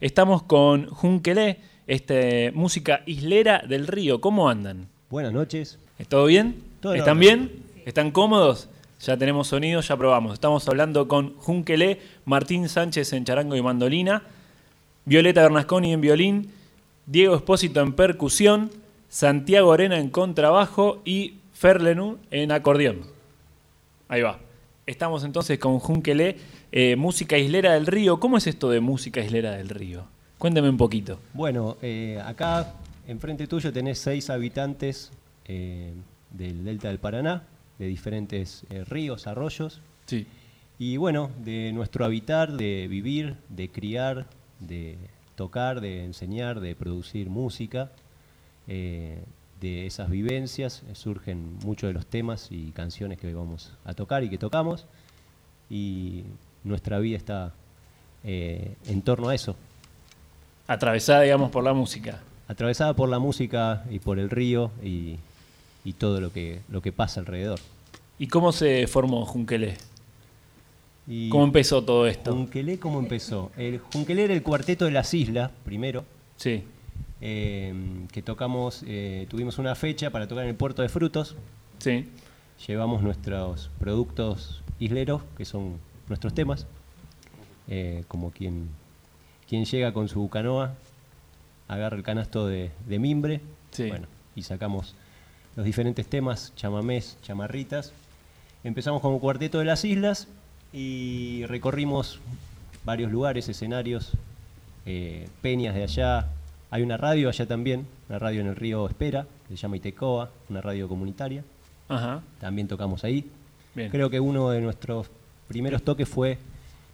Estamos con Junquelé, este, música islera del río. ¿Cómo andan? Buenas noches. ¿Todo bien? Todo ¿Están bien? ¿Están cómodos? Ya tenemos sonido, ya probamos. Estamos hablando con Junquelé, Martín Sánchez en charango y mandolina, Violeta Bernasconi en violín, Diego Espósito en percusión, Santiago Arena en contrabajo y Ferlenú en acordeón. Ahí va. Estamos entonces con Junquelé, eh, música islera del río. ¿Cómo es esto de música islera del río? Cuéntame un poquito. Bueno, eh, acá enfrente tuyo tenés seis habitantes eh, del delta del Paraná, de diferentes ríos, arroyos. Sí. Y bueno, de nuestro habitar, de vivir, de criar, de tocar, de enseñar, de producir música, eh, de esas vivencias surgen muchos de los temas y canciones que vamos a tocar y que tocamos. Y nuestra vida está eh, en torno a eso, Atravesada, digamos, por la música. atravesada por la música y por el río y, y todo lo que, lo que pasa alrededor. ¿Y cómo se formó Junquelé? Y ¿Cómo empezó todo esto? Junquelé, ¿cómo empezó? El Junquelé era el cuarteto de las islas, primero, Sí. eh, que tocamos, eh, tuvimos una fecha para tocar en el puerto de frutos. Sí. Llevamos nuestros productos isleros, que son nuestros temas, eh, como quien, quien llega con su canoa, agarra el canasto de, de mimbre, Sí. bueno, y sacamos los diferentes temas, chamamés, chamarritas. Empezamos como cuarteto de las islas y recorrimos varios lugares, escenarios, eh, peñas de allá. Hay una radio allá también, una radio en el río Espera, que se llama Itecoa, una radio comunitaria. Ajá. También tocamos ahí. Bien. Creo que uno de nuestros primeros toques fue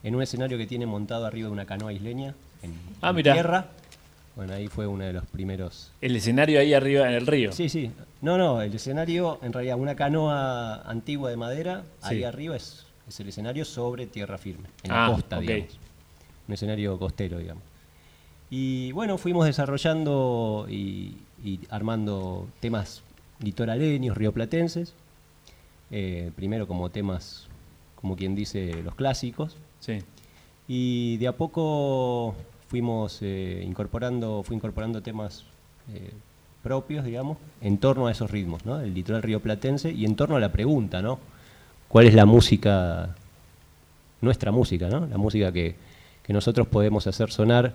en un escenario que tiene montado arriba de una canoa isleña, en, Ah, en tierra. Bueno, ahí fue uno de los primeros. El escenario ahí arriba en el río. Sí, sí. No, no, el escenario, en realidad, una canoa antigua de madera, ahí arriba es, es el escenario sobre tierra firme, en Ah, la costa, ok. digamos. Un escenario costero, digamos. Y bueno, fuimos desarrollando y, y armando temas litoraleños, rioplatenses. Eh, primero como temas, como quien dice, los clásicos. Sí. Y de a poco fuimos eh, incorporando, fui incorporando temas eh, propios, digamos, en torno a esos ritmos, ¿no? El litoral rioplatense y en torno a la pregunta, ¿no? ¿Cuál es la música, nuestra música, ¿no? La música que, que nosotros podemos hacer sonar,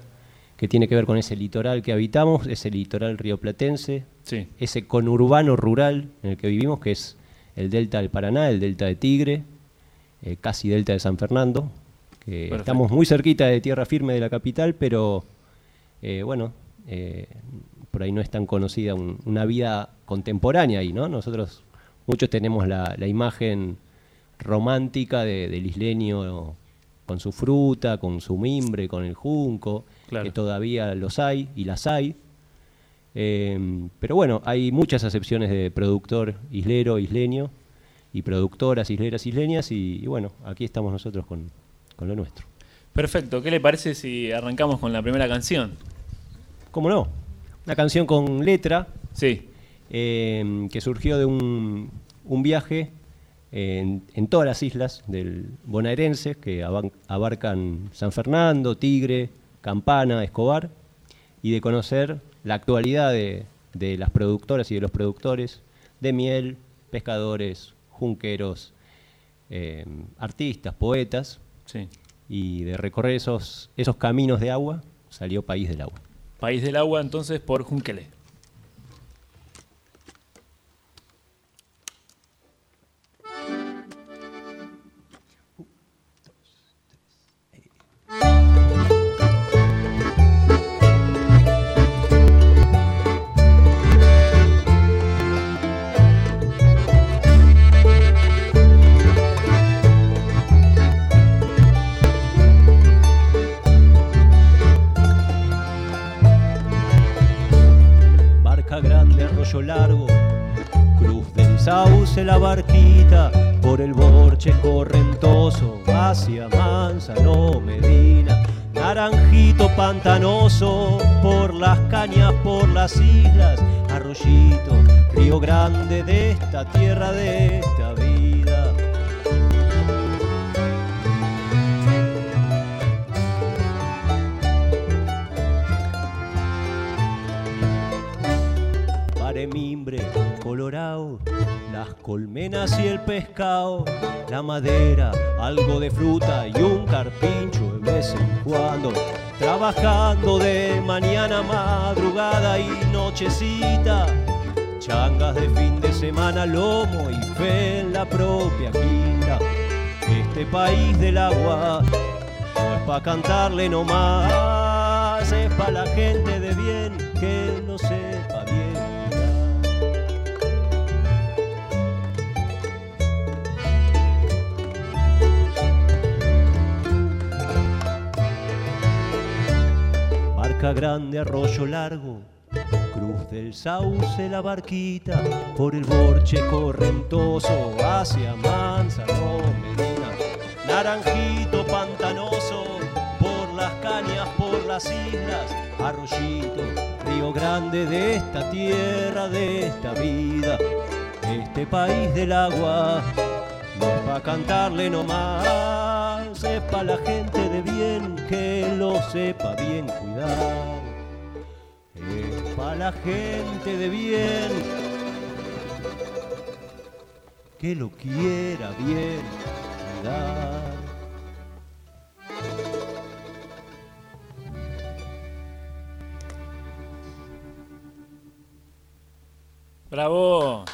que tiene que ver con ese litoral que habitamos, ese litoral rioplatense, Sí. ese conurbano rural en el que vivimos, que es el delta del Paraná, el delta de Tigre, eh, casi delta de San Fernando, que estamos muy cerquita de tierra firme de la capital, pero eh, bueno, eh, por ahí no es tan conocida un- una vida contemporánea ahí, ¿no? Nosotros muchos tenemos la, la imagen romántica de- del isleño con su fruta, con su mimbre, con el junco, Claro. que todavía los hay y las hay. Eh, pero bueno, hay muchas acepciones de productor islero, isleño, y productoras isleras, isleñas, y, y bueno, aquí estamos nosotros con, con lo nuestro. Perfecto. ¿Qué le parece si arrancamos con la primera canción? ¿Cómo no? Una canción con letra Sí. eh, que surgió de un, un viaje en, en todas las islas del bonaerense, que abarcan San Fernando, Tigre, Campana, Escobar, y de conocer la actualidad de, de las productoras y de los productores de miel, pescadores, junqueros, eh, artistas, poetas, Sí. y de recorrer esos, esos caminos de agua salió País del Agua. País del Agua, entonces, por Junquelé. Largo, cruz del sauce la barquita, por el borche correntoso, hacia Manzano Medina, naranjito pantanoso, por las cañas, por las islas, arroyito, río grande de esta tierra, de esta vida. Mimbre colorado, las colmenas y el pescado, la madera, algo de fruta y un carpincho de vez en cuando. Trabajando de mañana, madrugada y nochecita. Changas de fin de semana, lomo y fe en la propia quinta. Este país del agua no es pa' cantarle nomás, es pa' la gente de bien que lo sepa Grande, arroyo largo, cruz del sauce la barquita, por el borche correntoso hacia Manzano, Medina, naranjito pantanoso, por las cañas, por las islas, arroyito, río grande de esta tierra, de esta vida, este país del agua, no es pa' cantarle nomás, es pa' la gente de bien sepa bien cuidar. Es pa' la gente de bien que lo quiera bien cuidar. ¡Bravo!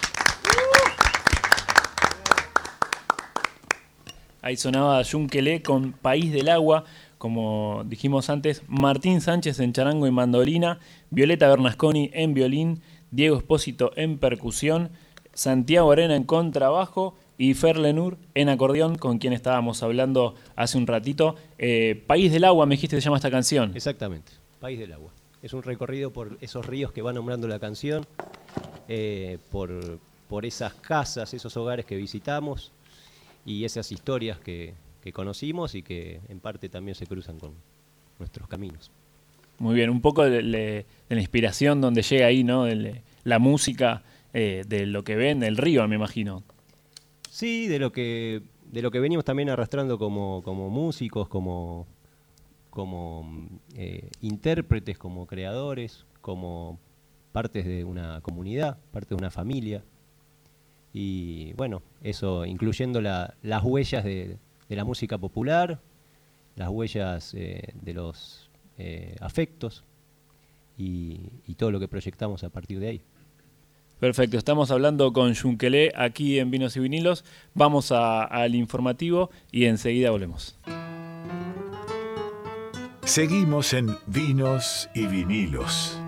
Ahí sonaba Yunquelé con País del Agua, como dijimos antes, Martín Sánchez en charango y mandolina, Violeta Bernasconi en violín, Diego Espósito en percusión, Santiago Arena en contrabajo y Fer Lenur en acordeón, con quien estábamos hablando hace un ratito. Eh, País del Agua, me dijiste, se llama esta canción. Exactamente, País del Agua. Es un recorrido por esos ríos que va nombrando la canción, eh, por, por esas casas, esos hogares que visitamos y esas historias que, que conocimos y que en parte también se cruzan con nuestros caminos. Muy bien, un poco de, de- de la inspiración donde llega ahí, ¿no? De la música, eh, de lo que ven, del río, me imagino. Sí, de lo que, de lo que venimos también arrastrando como, como músicos, como, como eh, intérpretes, como creadores, como partes de una comunidad, parte de una familia. Y bueno, eso incluyendo la- las huellas de, de la música popular, las huellas eh, de los eh, afectos y, y todo lo que proyectamos a partir de ahí. Perfecto, estamos hablando con Yunquelé aquí en Vinos y Vinilos. Vamos a- al informativo y enseguida volvemos. Seguimos en Vinos y Vinilos.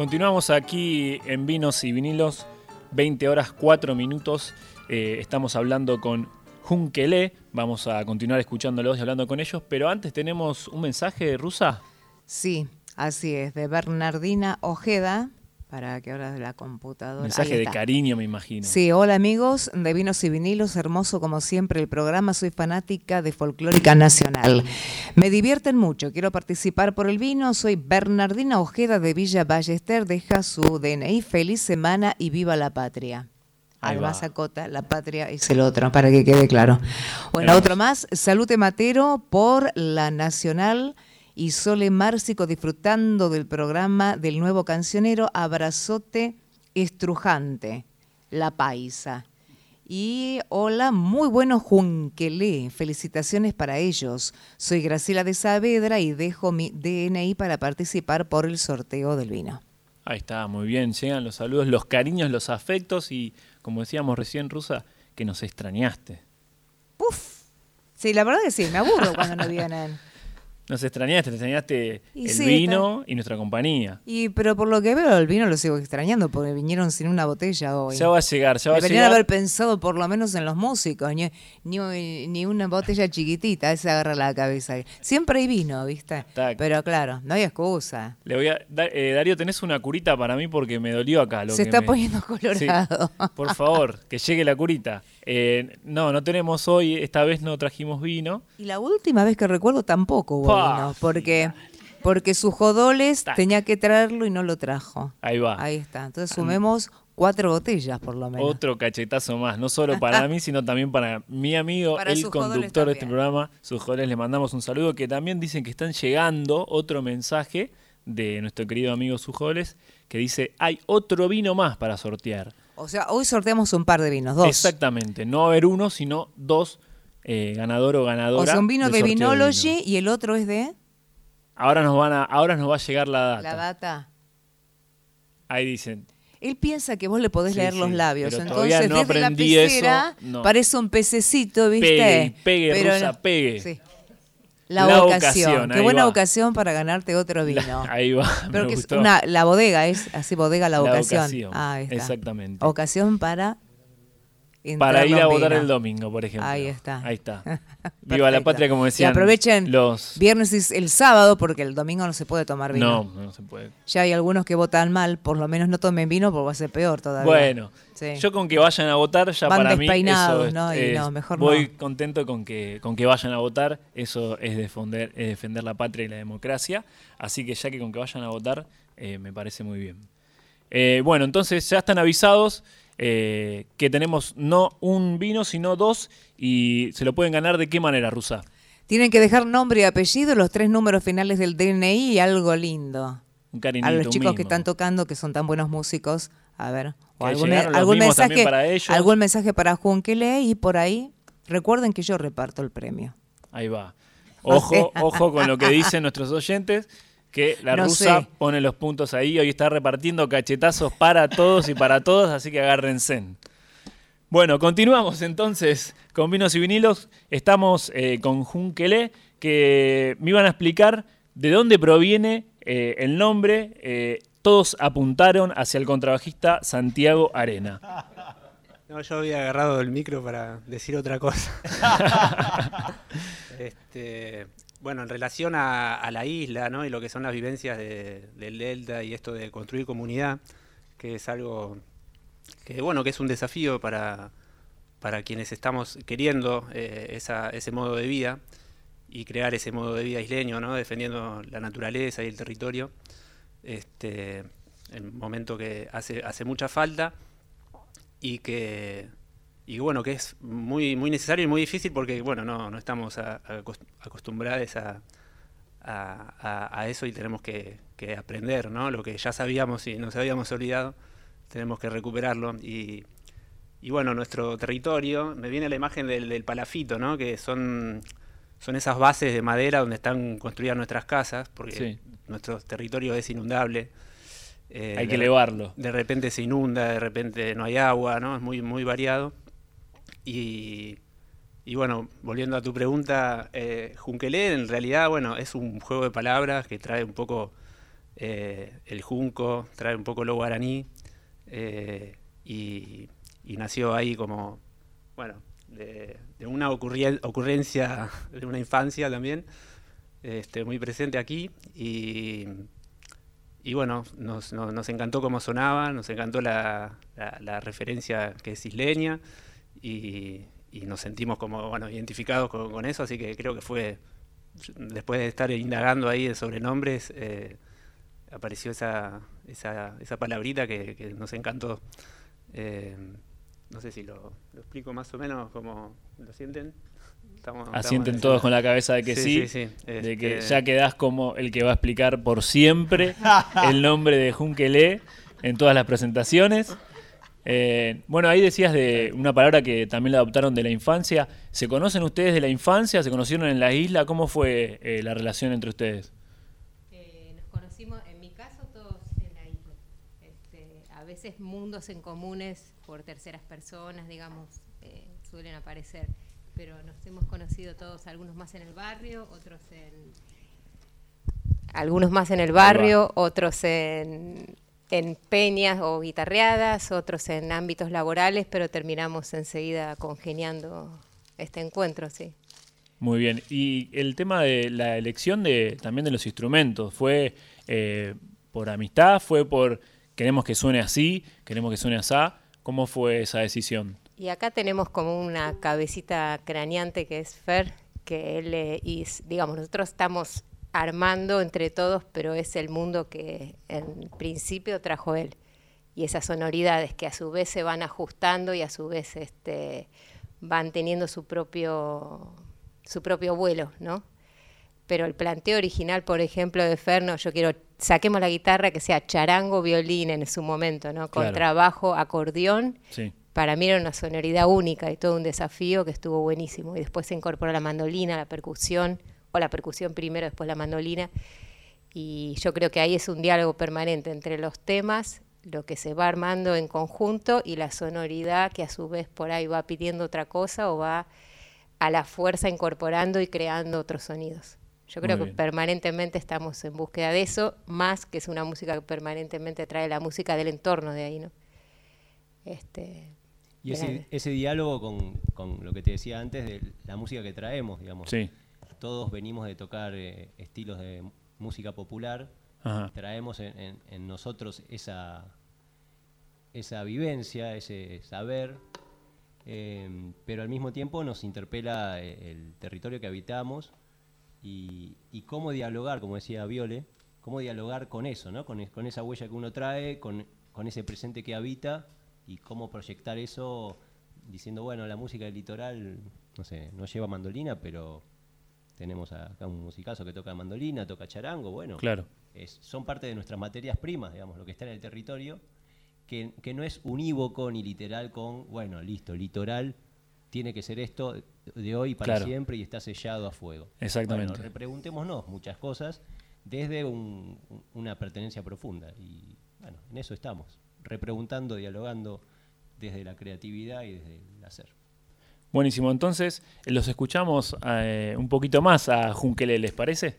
Continuamos aquí en Vinos y Vinilos, 20 horas 4 minutos. Eh, estamos hablando con Junquelé. Vamos a continuar escuchándolos y hablando con ellos. Pero antes tenemos un mensaje, Rusa. Sí, así es, de Bernardina Ojeda, para que ahora de la computadora. Mensaje de cariño, me imagino. Sí, hola amigos de Vinos y Vinilos, hermoso como siempre el programa, soy fanática de Folclórica Nacional. Me divierten mucho, quiero participar por el vino, soy Bernardina Ojeda de Villa Ballester, deja su DNI, feliz semana y viva la patria. Alba. Zacota, la patria es el otro, para que quede claro. Bueno, otro más, Salute Matero por la Nacional y Sole Márcico disfrutando del programa del nuevo cancionero Abrazote Estrujante, La Paisa. Y hola, muy bueno Junquelé, felicitaciones para ellos. Soy Graciela de Saavedra y dejo mi DNI para participar por el sorteo del vino. Ahí está, muy bien. Llegan los saludos, los cariños, los afectos y, como decíamos recién, Rusa, que nos extrañaste. ¡Puf! Sí, la verdad que sí, me aburro cuando no vienen. Nos extrañaste, te extrañaste Y el sí, vino y nuestra compañía. Y pero por lo que veo el vino lo sigo extrañando porque vinieron sin una botella hoy. Ya va a llegar, ya va a llegar. haber pensado por lo menos en los músicos, ni, ni, ni una botella chiquitita, esa agarra la cabeza. Siempre hay vino, ¿viste? Tac. Pero claro, no hay excusa. Le voy a, Da- eh, Darío, tenés una curita para mí porque me dolió acá. Lo Se que está me- poniendo Sí, colorado. por favor, que llegue la curita. Eh, no, no tenemos hoy, esta vez no trajimos vino. Y la última vez que recuerdo tampoco hubo vino, porque, porque sus jodoles Tac. tenía que traerlo y no lo trajo. Ahí va. Ahí está. Entonces sumemos cuatro botellas, por lo menos. Otro cachetazo más, no solo para mí, sino también para mi amigo, Para el jodoles conductor de este programa, sus jóvenes, le mandamos un saludo, que también dicen que están llegando otro mensaje de nuestro querido amigo Sujoles, que dice, hay otro vino más para sortear. O sea, hoy sorteamos un par de vinos, dos. Exactamente, no va a haber uno, sino dos eh, ganador o ganadora. O sea, un vino de Vinology vino. y el otro es de Ahora nos van a, ahora nos va a llegar la data. la data. Ahí dicen. Él piensa que vos le podés Sí, leer los sí, labios. pero Entonces, no desde la aprendí eso, pecera no. parece un pececito, ¿viste? Pegue, pegue, Pero rusa, no. pegue. Sí. La, La ocasión. ocasión, Qué buena va. ocasión para ganarte otro vino. Ahí va. Pero que es una, la bodega es así, bodega la, La ocasión. ocasión, Ah, ahí está. exactamente. Ocasión para Para ir a votar el domingo, por ejemplo. Ahí está. Ahí está. Viva la patria, como decían Y aprovechen los. viernes y el sábado porque el domingo no se puede tomar vino. No, no se puede. Ya hay algunos que votan mal, por lo menos no tomen vino porque va a ser peor todavía. Bueno, Sí. yo con que vayan a votar ya Van para mí eso es- ¿no? Y es- no, mejor voy no. contento con que con que vayan a votar, eso es defender es defender la patria y la democracia, así que ya que con que vayan a votar eh, me parece muy bien. Eh, bueno, entonces ya están avisados eh, que tenemos no un vino sino dos y se lo pueden ganar de qué manera, Rusa. Tienen que dejar nombre y apellido, los tres números finales del DNI y algo lindo. Un cariñito, a los chicos que están tocando, que son tan buenos músicos, a ver, o Que algún, mensaje para ellos. algún mensaje para Junkele y por ahí recuerden que yo reparto el premio. Ahí va. Ojo, ojo con lo que dicen nuestros oyentes, que la No rusa sé. pone los puntos ahí, hoy está repartiendo cachetazos para todos y para todos, así que agárrense. Bueno, continuamos entonces con vinos y vinilos. Estamos eh, con Junkele, que me iban a explicar de dónde proviene eh, el nombre. Eh, todos apuntaron hacia el contrabajista Santiago Arena. No, yo había agarrado el micro para decir otra cosa. Este, bueno, en relación a, la isla, ¿no? Y lo que son las vivencias de- del Delta y esto de construir comunidad, que es algo que, bueno, que es un desafío para, para quienes estamos queriendo eh, ese modo de vida y crear ese modo de vida isleño, ¿no? Defendiendo la naturaleza y el territorio. Este, el momento que hace, hace mucha falta y que y bueno que es muy muy necesario y muy difícil porque bueno no, no estamos a- a acos- acostumbrados a, a- eso y tenemos que, que aprender no lo que ya sabíamos y nos habíamos olvidado tenemos que recuperarlo y, y bueno nuestro territorio me viene la imagen del, del palafito no que son son esas bases de madera donde están construidas nuestras casas porque Sí. nuestro territorio es inundable Eh, Hay de que re- elevarlo. de repente se inunda, de repente no hay agua, ¿no? Es muy, muy variado. Y, y bueno, volviendo a tu pregunta, eh, Junquelé en realidad, bueno, es un juego de palabras que trae un poco eh, el junco, trae un poco lo guaraní, eh, y, nació ahí como, bueno, de, una ocurrencia de una infancia también, este, muy presente aquí, y, y bueno, nos, nos- nos encantó cómo sonaba, nos encantó la, la- la referencia que es isleña y, y nos sentimos como bueno, identificados con, con eso, así que creo que fue, después de estar indagando ahí de sobrenombres, eh, apareció esa, esa, esa palabrita que, que nos encantó. Eh, no sé si lo, lo explico más o menos como lo sienten. Estamos- Asienten en todos con la cabeza de que sí, Sí, sí, sí. de que Este- ya quedás como el que va a explicar por siempre el nombre de Junkele en todas las presentaciones. Eh, bueno, ahí decías de una palabra que también la adoptaron de la infancia. ¿Se conocen ustedes de la infancia? ¿Se conocieron en la isla? ¿Cómo fue eh, la relación entre ustedes? Eh, nos conocimos, en mi caso, todos en la isla. Este, a veces mundos en comunes por terceras personas, digamos, eh, suelen aparecer. Pero nos hemos conocido todos, algunos más en el barrio, otros en... Algunos más en el barrio, otros en, en peñas o guitarreadas, otros en ámbitos laborales, pero terminamos enseguida congeniando este encuentro, sí. Muy bien. Y el tema de la elección de también de los instrumentos, ¿fue eh, por amistad? ¿Fue por queremos que suene así? ¿Queremos que suene así? ¿Cómo fue esa decisión? Y acá tenemos como una cabecita craneante que es Fer, que él eh, y digamos, nosotros estamos armando entre todos, pero es el mundo que en principio trajo él. y esas sonoridades que a su vez se van ajustando y a su vez este, van teniendo su propio, su propio vuelo, ¿no? Pero el planteo original, por ejemplo, de Ferno, yo quiero, saquemos la guitarra que sea charango, violín en su momento, ¿no? Con Claro. trabajo, acordeón, Sí. para mí era una sonoridad única y todo un desafío que estuvo buenísimo. Y después se incorporó la mandolina, la percusión, o la percusión primero, después la mandolina. Y yo creo que ahí es un diálogo permanente entre los temas, lo que se va armando en conjunto y la sonoridad que a su vez por ahí va pidiendo otra cosa o va a la fuerza incorporando y creando otros sonidos. Yo creo que permanentemente estamos en búsqueda de eso, más que es una música que permanentemente trae la música del entorno de ahí, ¿no? Este, Y ese diálogo con, con lo que te decía antes de la música que traemos, digamos. Sí. Todos venimos de tocar eh, estilos de música popular, Ajá. traemos en, en- en nosotros esa, esa vivencia, ese saber, eh, pero al mismo tiempo nos interpela eh, el territorio que habitamos y, y cómo dialogar, como decía Viole, cómo dialogar con eso, ¿no? con esa huella que uno trae, con, con ese presente que habita y cómo proyectar eso diciendo, bueno, la música del litoral, no sé, no lleva mandolina, pero tenemos acá un musicazo que toca mandolina, toca charango, bueno, Claro. es- son parte de nuestras materias primas, digamos, lo que está en el territorio, que, que no es unívoco ni literal con, bueno, listo, litoral tiene que ser esto de hoy para Claro. siempre y está sellado a fuego. Exactamente. Bueno, repreguntémonos muchas cosas desde un- un- una pertenencia profunda y bueno, en eso estamos, repreguntando, dialogando desde la creatividad y desde el hacer. Buenísimo, entonces eh, los escuchamos eh, un poquito más a Junkele, ¿les parece?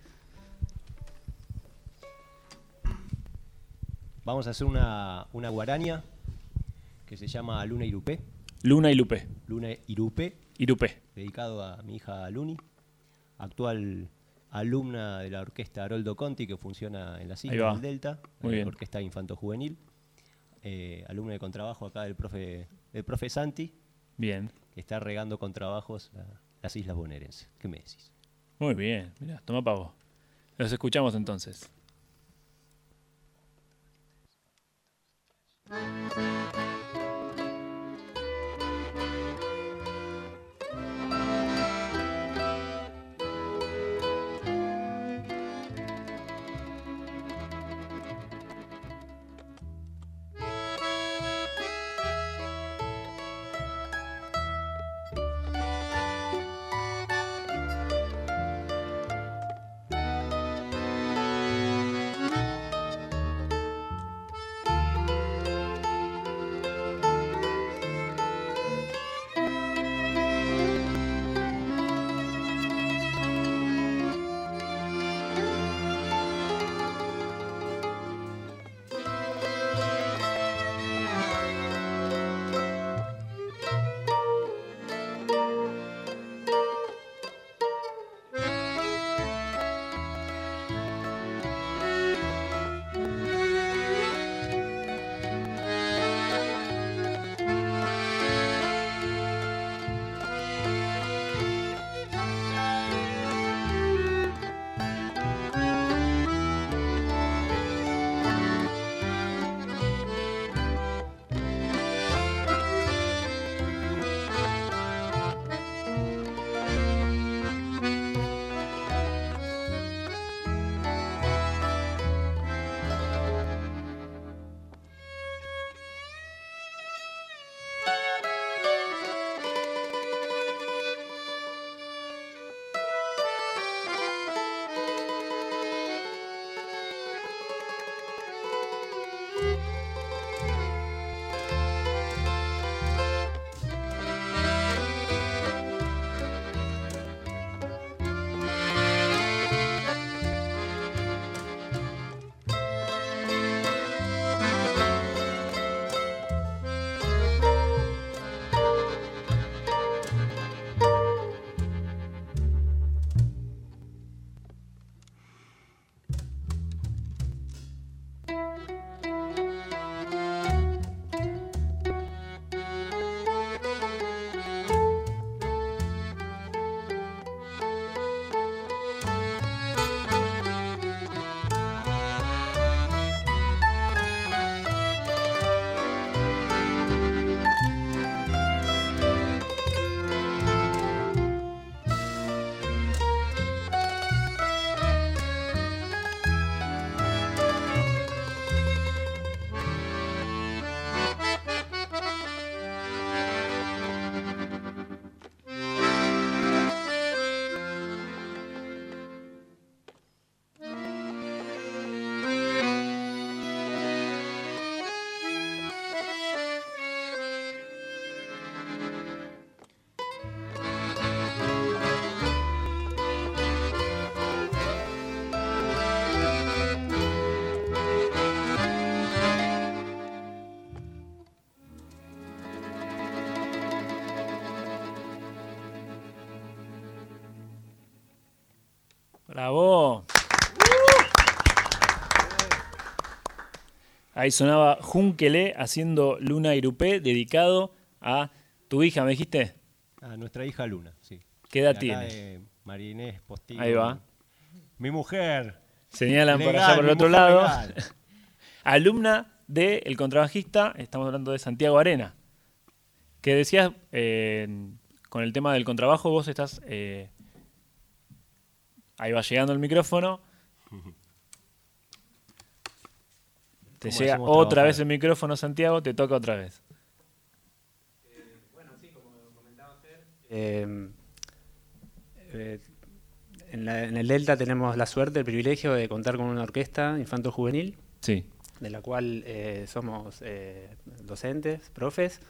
Vamos a hacer una, una guaraña que se llama Luna Irupé. Luna y Lupe. Luna Irupé, Irupé. dedicado a mi hija Luni, actual alumna de la orquesta Haroldo Conti que funciona en Islas va. del Delta, Muy la bien. orquesta infanto juvenil, eh, alumna de contrabajo acá del profe, del profe Santi, Bien. Que está regando con trabajos la- las islas bonaerenses. ¿Qué me decís? Muy bien. Mira, toma pavo. Los escuchamos entonces. Ahí sonaba Junkele haciendo Luna Irupé, dedicado a tu hija, ¿me dijiste? A nuestra hija Luna, sí. ¿Qué edad De tiene? de María Inés Postillo. Ahí va. Mi mujer. Señalan por Legal, allá por el otro lado. Alumna del contrabajista, estamos hablando de Santiago Arena. Que decías, eh, con el tema del contrabajo, vos estás... eh, ahí va llegando el micrófono. Te ¿Cómo llega otra trabajar? vez el micrófono, Santiago, te toca otra vez. Eh, eh, en, la- en el Delta tenemos la suerte, el privilegio de contar con una orquesta infanto-juvenil, Sí. de la cual eh, somos eh, docentes, profes.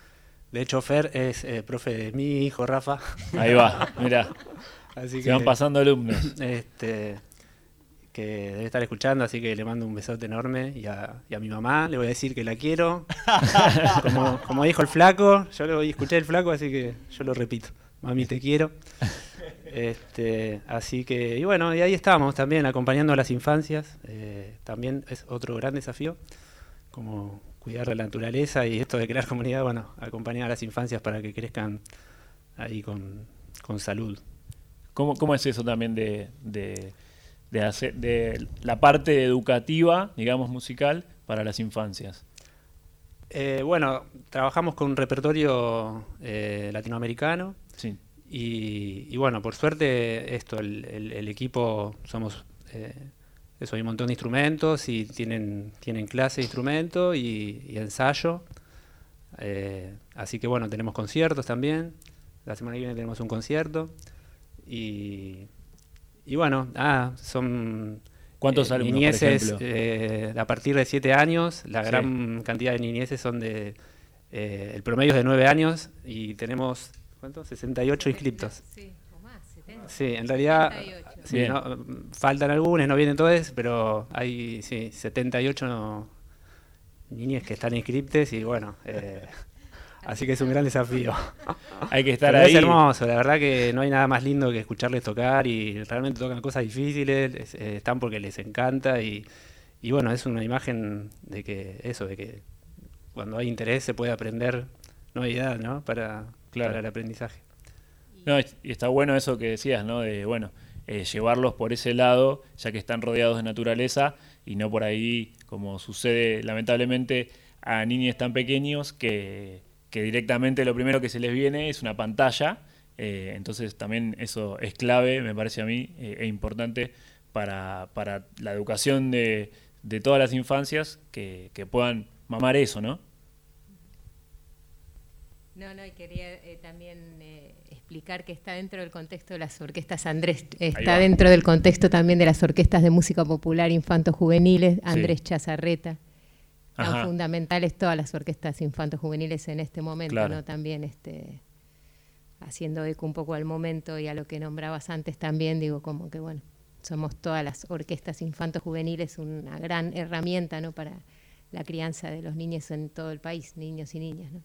De hecho, Fer es eh, profe de mi hijo Rafa. Ahí va, mira, Así se van pasando alumnos. este, que debe estar escuchando, así que le mando un besote enorme y a, y a mi mamá le voy a decir que la quiero. como, como dijo el flaco, yo lo escuché el flaco, así que yo lo repito. Mami, te quiero. Este, así que, y bueno, y ahí estamos también acompañando a las infancias. eh, también es otro gran desafío, como cuidar la naturaleza y esto de crear comunidad, bueno, acompañar a las infancias para que crezcan ahí con, con salud. ¿Cómo, cómo es eso también de, de, de hacer, de la parte educativa, digamos, musical para las infancias? Eh, bueno, trabajamos con un repertorio eh, latinoamericano Sí. y, y bueno, por suerte esto, el, el- el equipo somos, eh, eso, hay un montón de instrumentos y tienen, tienen clase de instrumento y, y ensayo. Así que bueno, tenemos conciertos también. La semana que viene tenemos un concierto. Y, y bueno, ah, son ¿Cuántos eh, alumnos, por niñeces ejemplo? eh, a partir de 7 años. La Sí. gran cantidad de niñeces son de. eh, el promedio es de 9 años y tenemos. ¿Cuántos? 68 inscriptos. Sí, o más, 70. Sí, en realidad. 78. sí, no, faltan algunos, no vienen todos, pero hay sí, 78 no- niñas que están inscriptes y bueno. así que es un gran desafío. Hay que estar Pero ahí. Es hermoso, la verdad que no hay nada más lindo que escucharles tocar y realmente tocan cosas difíciles, es- eh, están porque les encanta y, y bueno, es una imagen de que eso, de que cuando hay interés se puede aprender, no hay edad, ¿no? Para, Claro. para el aprendizaje. No, y está bueno eso que decías, ¿no? De, bueno, eh, llevarlos por ese lado, ya que están rodeados de naturaleza, y no por ahí, como sucede lamentablemente a niños tan pequeños que, que directamente lo primero que se les viene es una pantalla. eh, entonces también eso es clave, me parece a mí, eh, e importante para, para la educación de, de todas las infancias que, que puedan mamar eso, ¿no? No, no, y quería eh, también explicar que está dentro del contexto de las orquestas Andrés, está dentro del contexto también de las orquestas de música popular infantos juveniles, Andrés Chazarreta. Ajá. Tan fundamentales todas las orquestas infantos juveniles en este momento, Claro. ¿no? También este haciendo eco un poco al momento y a lo que nombrabas antes también, digo como que bueno, somos todas las orquestas infantos juveniles una gran herramienta, ¿no? para la crianza de los niños en todo el país, niños y niñas, ¿no?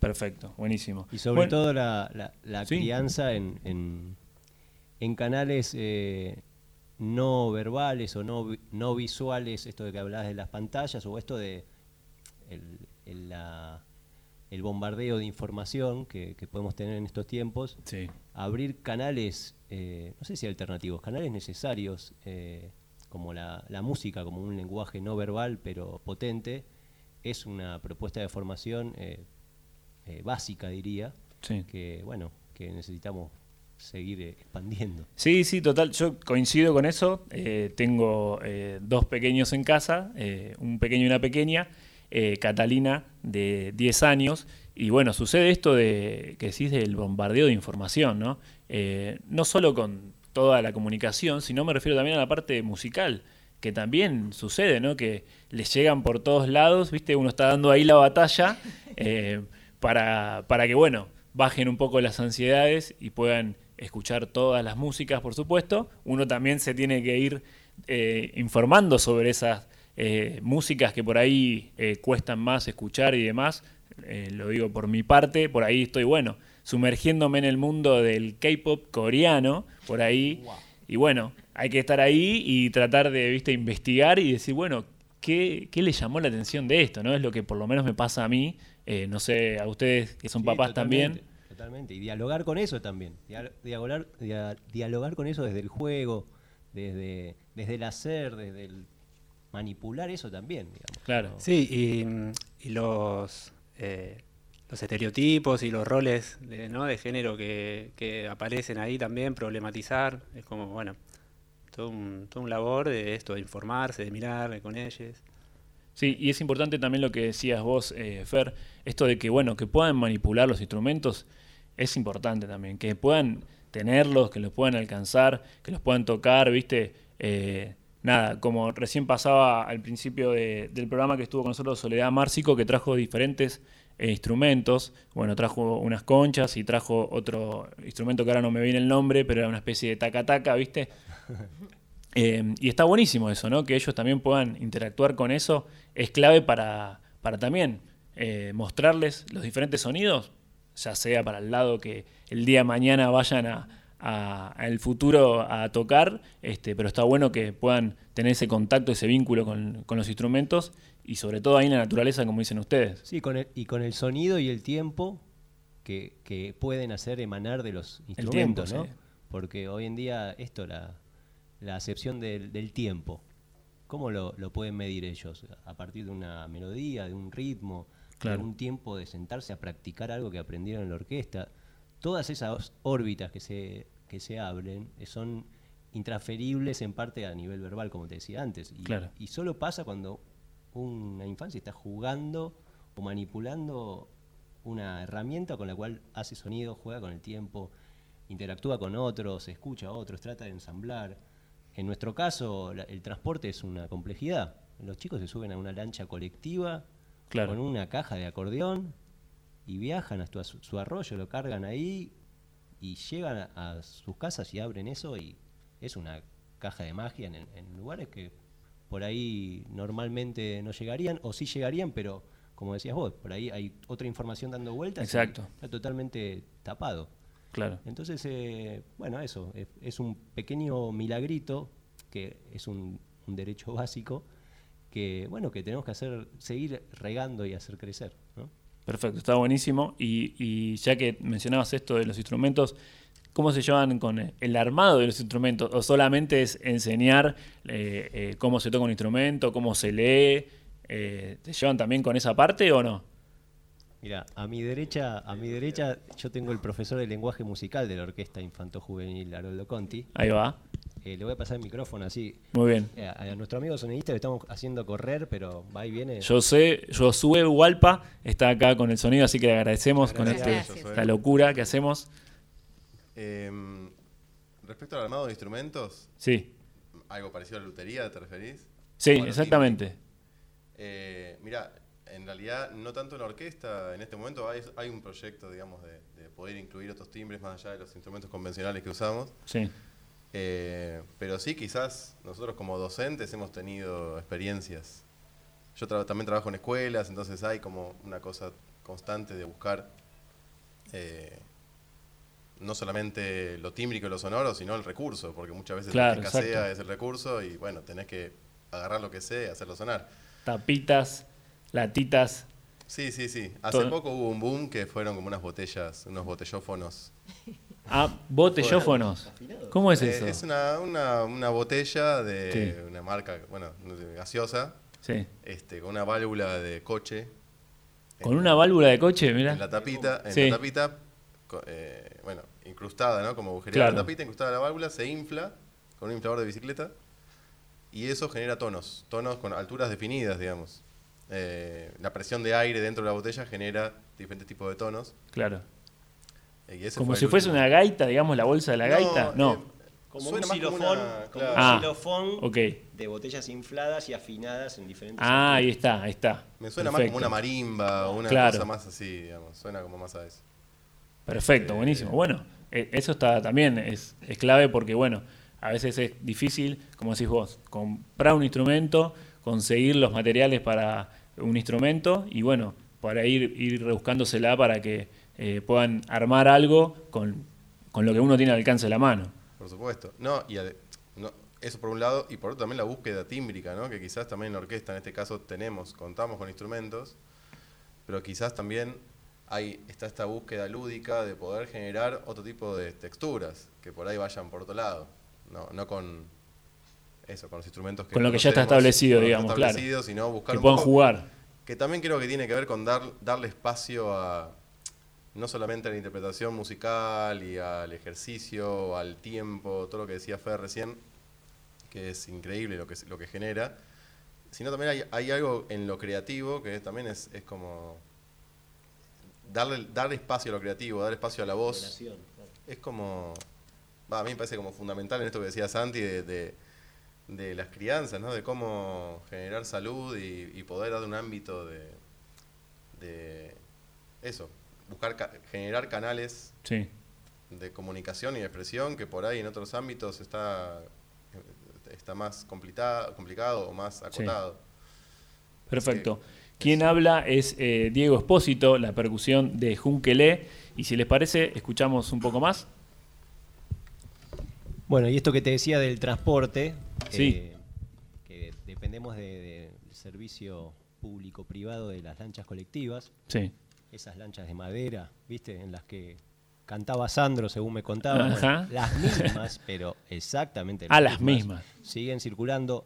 Perfecto, buenísimo. Y sobre Bueno, todo la, la- la Sí. crianza en, en- en canales eh, no verbales o no, no visuales, esto de que hablabas de las pantallas o esto de el, el, la- el bombardeo de información que, que podemos tener en estos tiempos, Sí. abrir canales, eh, no sé si alternativos, canales necesarios, eh, como la, la música, como un lenguaje no verbal pero potente, es una propuesta de formación eh, eh, básica, diría, Sí. que bueno, que necesitamos seguir eh, expandiendo. Sí, sí, total. Yo coincido con eso. Eh, tengo eh, dos pequeños en casa, un pequeño y una pequeña, Catalina de 10 años. Y bueno, sucede esto de que decís del bombardeo de información, ¿no? No solo con toda la comunicación, sino me refiero también a la parte musical, que también sucede, ¿no? Que les llegan por todos lados, ¿viste? Uno está dando ahí la batalla para, para que, bueno, bajen un poco las ansiedades y puedan escuchar todas las músicas, por supuesto. Uno también se tiene que ir eh, informando sobre esas eh, músicas que por ahí eh, cuestan más escuchar y demás. Eh, lo digo por mi parte, por ahí estoy, bueno, sumergiéndome en el mundo del K-pop coreano, por ahí. Y bueno, hay que estar ahí y tratar de, viste, investigar y decir, bueno, ¿qué, qué le llamó la atención de esto? ¿no? Es lo que por lo menos me pasa a mí. Eh, no sé, a ustedes que son Sí, papás totalmente, también. Totalmente. Y dialogar con eso también. Dia- Dialogar, dia- dialogar con eso desde el juego, desde, desde el hacer, desde el manipular eso también, digamos. Claro. Sí, y, y los, eh, los estereotipos y los roles de, ¿no? de género que, que aparecen ahí también, problematizar, es como, bueno, todo un, todo un labor de esto, de informarse, de mirar con ellos. Sí, y es importante también lo que decías vos, eh, Fer, esto de que, bueno, que puedan manipular los instrumentos es importante también, que puedan tenerlos, que los puedan alcanzar, que los puedan tocar, ¿viste? Eh, nada, como recién pasaba al principio de- del programa que estuvo con nosotros Soledad Márcico, que trajo diferentes eh, instrumentos, bueno, trajo unas conchas y trajo otro instrumento que ahora no me viene el nombre, pero era una especie de taca-taca, ¿viste? Eh, y está buenísimo eso, ¿no? Que ellos también puedan interactuar con eso. Es clave para, para también eh, mostrarles los diferentes sonidos, ya sea para el lado que el día de mañana vayan a, a- al futuro a tocar, este, pero está bueno que puedan tener ese contacto, ese vínculo con, con los instrumentos y sobre todo ahí en la naturaleza, como dicen ustedes. Sí, con el, y con el sonido y el tiempo que, que pueden hacer emanar de los instrumentos, tiempo, ¿no? sí. Porque hoy en día esto, la, la acepción del, del tiempo, ¿cómo lo, lo pueden medir ellos? A partir de una melodía, de un ritmo, Claro. un tiempo de sentarse a practicar algo que aprendieron en la orquesta. Todas esas órbitas que se, que se hablen eh, son intransferibles en parte a nivel verbal, como te decía antes. Y, Claro. y solo pasa cuando una infancia está jugando o manipulando una herramienta con la cual hace sonido, juega con el tiempo, interactúa con otros, escucha a otros, trata de ensamblar. En nuestro caso, la- el transporte es una complejidad. Los chicos se suben a una lancha colectiva Claro. con una caja de acordeón y viajan hasta su, su arroyo, lo cargan ahí y llegan a, a sus casas y abren eso y es una caja de magia en, en lugares que por ahí normalmente no llegarían o sí llegarían, pero como decías vos, por ahí hay otra información dando vueltas. y Exacto. Está totalmente tapado. Claro. Entonces, eh, bueno, eso, es, es un pequeño milagrito, que es un, un derecho básico, que, bueno, que tenemos que hacer, seguir regando y hacer crecer, ¿no? Perfecto, está buenísimo. Y, y ya que mencionabas esto de los instrumentos, ¿cómo se llevan con el armado de los instrumentos? ¿O solamente es enseñar eh, eh, cómo se toca un instrumento, cómo se lee? Eh, ¿Te llevan también con esa parte o no? Mira, a mi derecha, a mi derecha yo tengo el profesor de lenguaje musical de la Orquesta Infanto Juvenil Haroldo Conti. Ahí va. Eh, le voy a pasar el micrófono así. Muy bien. Eh, a, a nuestro amigo sonidista le estamos haciendo correr, pero va y viene. Yo sé, Josué Hualpa está acá con el sonido, así que le agradecemos con este- esta locura que hacemos. Em, respecto al armado de instrumentos, Sí, algo parecido a la lutería, ¿te referís? sí, exactamente. Eh, mira, en realidad no tanto en la orquesta, en este momento hay, hay un proyecto, digamos, de, de poder incluir otros timbres más allá de los instrumentos convencionales que usamos. Sí, Eh, pero sí, quizás nosotros como docentes hemos tenido experiencias. Yo tra- también trabajo en escuelas, entonces hay como una cosa constante de buscar eh, no solamente lo tímbrico y lo sonoro, sino el recurso, porque muchas veces Claro, lo que escasea exacto. es el recurso y bueno, tenés que agarrar lo que sea y hacerlo sonar. tapitas, latitas. Sí, sí, sí. Hace Todo. poco hubo un boom que fueron como unas botellas, unos botellófonos. Ah, botellófonos. ¿Cómo es Eh, eso? es una, una, una botella de Sí. una marca, bueno, gaseosa, Sí. este, con una válvula de coche. Con en- una válvula de coche, mira. En la tapita, en Sí. la tapita, eh, bueno, incrustada, ¿no? Como agujereada Claro. la tapita, incrustada la válvula, se infla con un inflador de bicicleta y eso genera tonos, tonos con alturas definidas, digamos. Eh, la presión de aire dentro de la botella genera diferentes tipos de tonos. Claro. Como si fuese último. una gaita, digamos, la bolsa de la gaita. No. eh, como suena un más como xilofón, una- como claro. Ah, un xilofón ok. de botellas infladas y afinadas en diferentes Ah, ahí está, ahí está. Me suena más Perfecto. como una marimba o una Claro. cosa más así, digamos. Suena como más a eso. Perfecto, Eh, buenísimo. Bueno, eh, eso está también es, es clave porque, bueno, a veces es difícil, como decís vos, comprar un instrumento, conseguir los materiales para un instrumento y, bueno, para ir, ir rebuscándosela para que eh, puedan armar algo con, con lo que uno tiene al alcance de la mano. Por supuesto. No, y ade- no, eso por un lado, y por otro también la búsqueda tímbrica, ¿no? Que quizás también en la orquesta, en este caso, tenemos, contamos con instrumentos, pero quizás también hay, está esta búsqueda lúdica de poder generar otro tipo de texturas, que por ahí vayan por otro lado. No, no con eso, con los instrumentos que Con lo que ya está establecido, digamos, claro. establecido, sino buscar Que puedan jugar. que también creo que tiene que ver con dar, darle espacio a no solamente a la interpretación musical y al ejercicio, al tiempo, todo lo que decía Fer recién, que es increíble lo que, lo que genera, sino también hay, hay algo en lo creativo que también es, es como darle, darle espacio a lo creativo, dar espacio a la voz. Es como, a mí me parece como fundamental en esto que decía Santi de, de- de las crianzas, ¿no? De cómo generar salud y, y poder dar un ámbito de, de eso, buscar, ca- generar canales Sí. de comunicación y de expresión que por ahí en otros ámbitos está, está más complicado, complicado o más acotado. Perfecto. Quien habla es eh, Diego Espósito, la percusión de Junkele. Y si les parece, escuchamos un poco más. Bueno, y esto que te decía del transporte, Sí. eh, que dependemos de- de- del servicio público-privado de las lanchas colectivas, Sí. Esas lanchas de madera, ¿viste? En las que cantaba Sandro, según me contaba. Bueno, las mismas, pero exactamente Ah, las mismas. Siguen circulando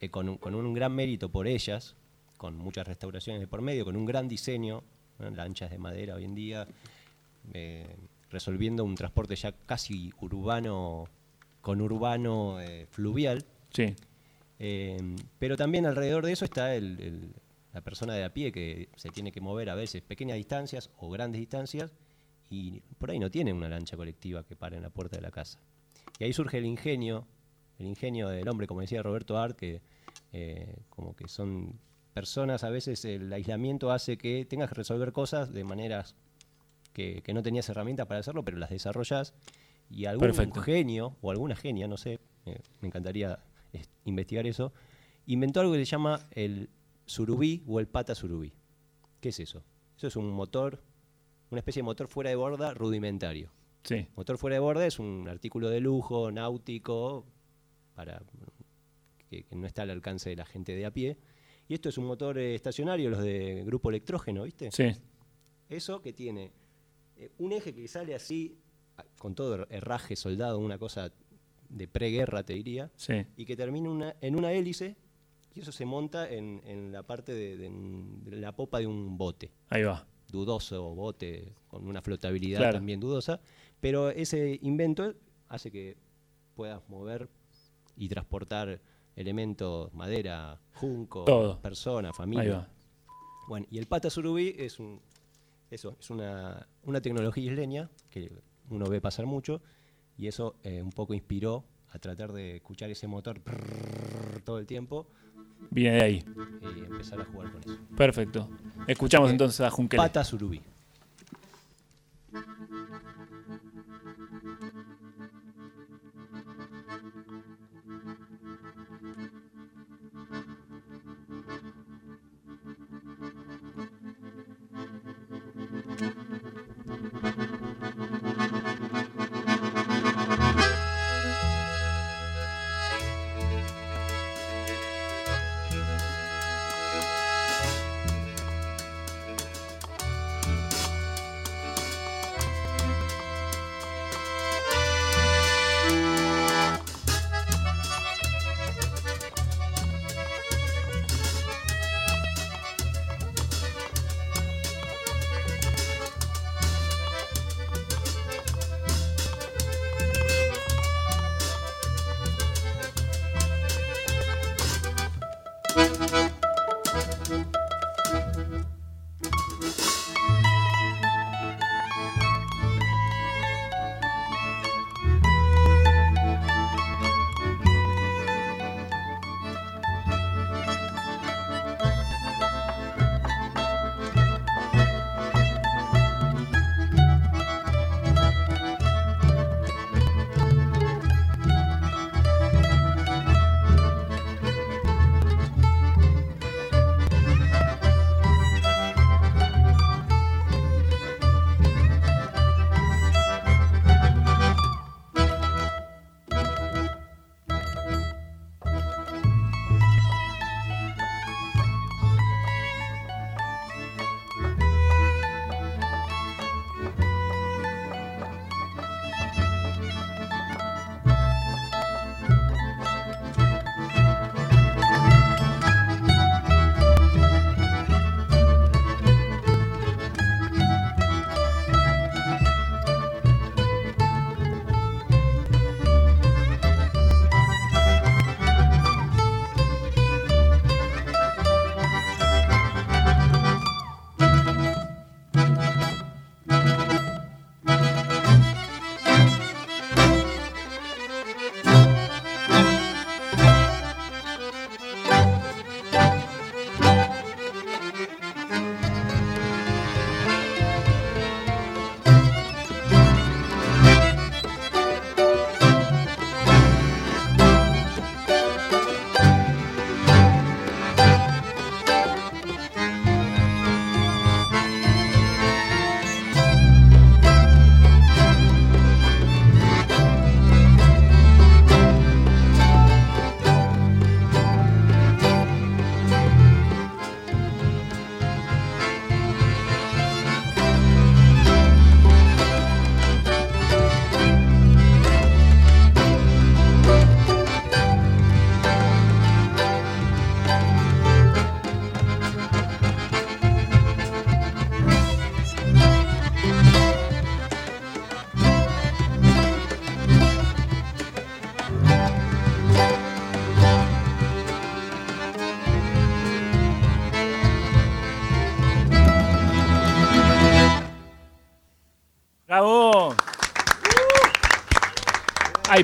eh, con, un, con un gran mérito por ellas, con muchas restauraciones de por medio, con un gran diseño, ¿no? lanchas de madera hoy en día, eh, resolviendo un transporte ya casi urbano, con urbano eh, fluvial. Sí. Eh, pero también alrededor de eso está el- el- la persona de a pie que se tiene que mover a veces pequeñas distancias o grandes distancias y por ahí no tiene una lancha colectiva que pare en la puerta de la casa. Y ahí surge el ingenio, el ingenio del hombre, como decía Roberto Art, que eh, como que son personas, a veces el aislamiento hace que tengas que resolver cosas de maneras que, que no tenías herramientas para hacerlo, pero las desarrollas y algún Perfecto. genio o alguna genia, no sé, eh, me encantaría eh, investigar eso, inventó algo que se llama el surubí o el pata surubí. ¿Qué es eso? Eso es un motor, una especie de motor fuera de borda rudimentario. Sí. Motor fuera de borda es un artículo de lujo, náutico, para que, que no está al alcance de la gente de a pie. Y esto es un motor eh, estacionario, los de grupo electrógeno, ¿viste? Sí. Eso que tiene eh, un eje que sale así, con todo herraje soldado, una cosa de preguerra, te diría, Sí. y que termina una- en una hélice, y eso se monta en, en la parte de, de- de la popa de un bote Ahí va. dudoso bote con una flotabilidad Claro. también dudosa, pero ese invento hace que puedas mover y transportar elementos, madera, junco, Todo. persona, Ahí familia. va. Bueno, y el pata surubí es un eso, es una, una tecnología isleña que uno ve pasar mucho y eso eh, un poco inspiró a tratar de escuchar ese motor todo el tiempo Viene de ahí. y empezar a jugar con eso. Perfecto. Escuchamos Eh, entonces a Junkele. Pata surubí.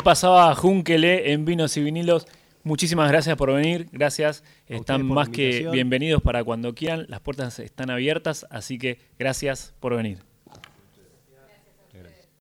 Pasaba Junkele en Vinos y Vinilos. Muchísimas gracias por venir, gracias. A Están más que bienvenidos para cuando quieran. Las puertas están abiertas, así que gracias por venir.